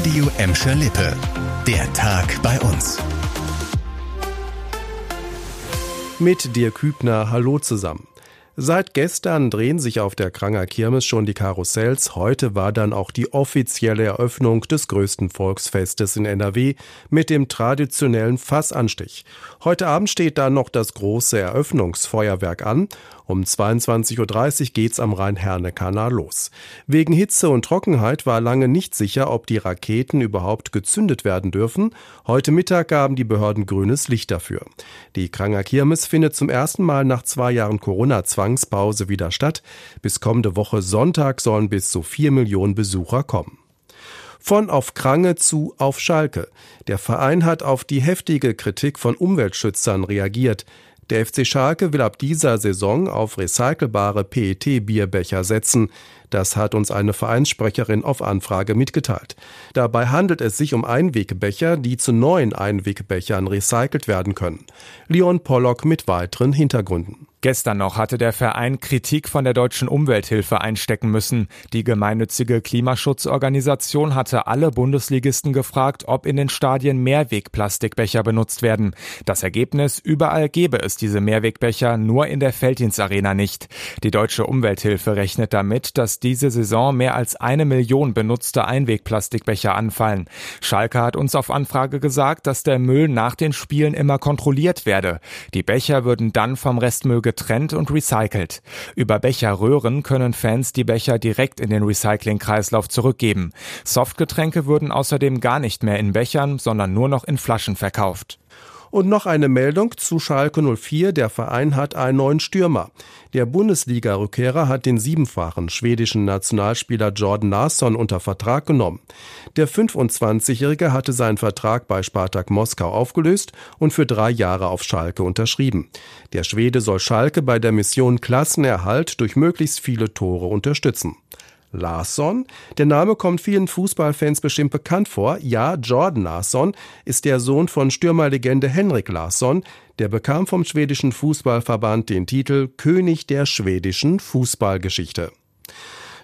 Radio Emscher Lippe. Der Tag bei uns. Mit dir Kübner, hallo zusammen. Seit gestern drehen sich auf der Kranger Kirmes schon die Karussells. Heute war dann auch die offizielle Eröffnung des größten Volksfestes in NRW mit dem traditionellen Fassanstich. Heute Abend steht dann noch das große Eröffnungsfeuerwerk an. Um 22.30 Uhr geht's am Rhein-Herne-Kanal los. Wegen Hitze und Trockenheit war lange nicht sicher, ob die Raketen überhaupt gezündet werden dürfen. Heute Mittag gaben die Behörden grünes Licht dafür. Die Kranger Kirmes findet zum ersten Mal nach zwei Jahren Corona-Zwangspause wieder statt. Bis kommende Woche Sonntag sollen bis zu vier Millionen Besucher kommen. Von auf Krange zu auf Schalke. Der Verein hat auf die heftige Kritik von Umweltschützern reagiert. Der FC Schalke will ab dieser Saison auf recycelbare PET-Bierbecher setzen. Das hat uns eine Vereinssprecherin auf Anfrage mitgeteilt. Dabei handelt es sich um Einwegbecher, die zu neuen Einwegbechern recycelt werden können. Leon Pollock mit weiteren Hintergründen. Gestern noch hatte der Verein Kritik von der deutschen Umwelthilfe einstecken müssen. Die gemeinnützige Klimaschutzorganisation hatte alle Bundesligisten gefragt, ob in den Stadien Mehrwegplastikbecher benutzt werden. Das Ergebnis, überall gebe es diese Mehrwegbecher, nur in der Felddienstarena nicht. Die deutsche Umwelthilfe rechnet damit, dass diese Saison mehr als eine Million benutzte Einwegplastikbecher anfallen. Schalke hat uns auf Anfrage gesagt, dass der Müll nach den Spielen immer kontrolliert werde. Die Becher würden dann vom Restmüll getrennt und recycelt. Über Becherröhren können Fans die Becher direkt in den Recyclingkreislauf zurückgeben. Softgetränke würden außerdem gar nicht mehr in Bechern, sondern nur noch in Flaschen verkauft. Und noch eine Meldung zu Schalke 04. Der Verein hat einen neuen Stürmer. Der Bundesliga-Rückkehrer hat den siebenfachen schwedischen Nationalspieler Jordan Larsson unter Vertrag genommen. Der 25-Jährige hatte seinen Vertrag bei Spartak Moskau aufgelöst und für drei Jahre auf Schalke unterschrieben. Der Schwede soll Schalke bei der Mission Klassenerhalt durch möglichst viele Tore unterstützen. Larsson. Der Name kommt vielen Fußballfans bestimmt bekannt vor. Ja, Jordan Larsson ist der Sohn von Stürmerlegende Henrik Larsson. Der bekam vom schwedischen Fußballverband den Titel König der schwedischen Fußballgeschichte.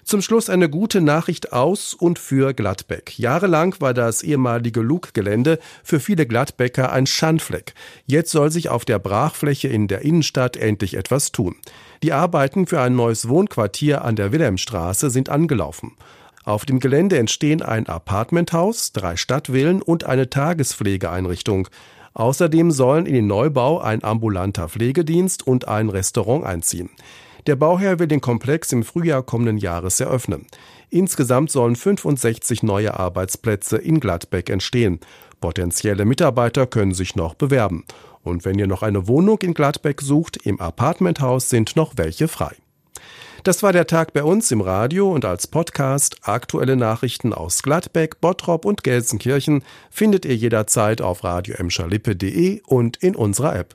Zum Schluss eine gute Nachricht aus und für Gladbeck. Jahrelang war das ehemalige Lug-Gelände für viele Gladbecker ein Schandfleck. Jetzt soll sich auf der Brachfläche in der Innenstadt endlich etwas tun. Die Arbeiten für ein neues Wohnquartier an der Wilhelmstraße sind angelaufen. Auf dem Gelände entstehen ein Apartmenthaus, drei Stadtvillen und eine Tagespflegeeinrichtung. Außerdem sollen in den Neubau ein ambulanter Pflegedienst und ein Restaurant einziehen. Der Bauherr will den Komplex im Frühjahr kommenden Jahres eröffnen. Insgesamt sollen 65 neue Arbeitsplätze in Gladbeck entstehen. Potenzielle Mitarbeiter können sich noch bewerben. Und wenn ihr noch eine Wohnung in Gladbeck sucht, im Apartmenthaus sind noch welche frei. Das war der Tag bei uns im Radio und als Podcast. Aktuelle Nachrichten aus Gladbeck, Bottrop und Gelsenkirchen findet ihr jederzeit auf radio und in unserer App.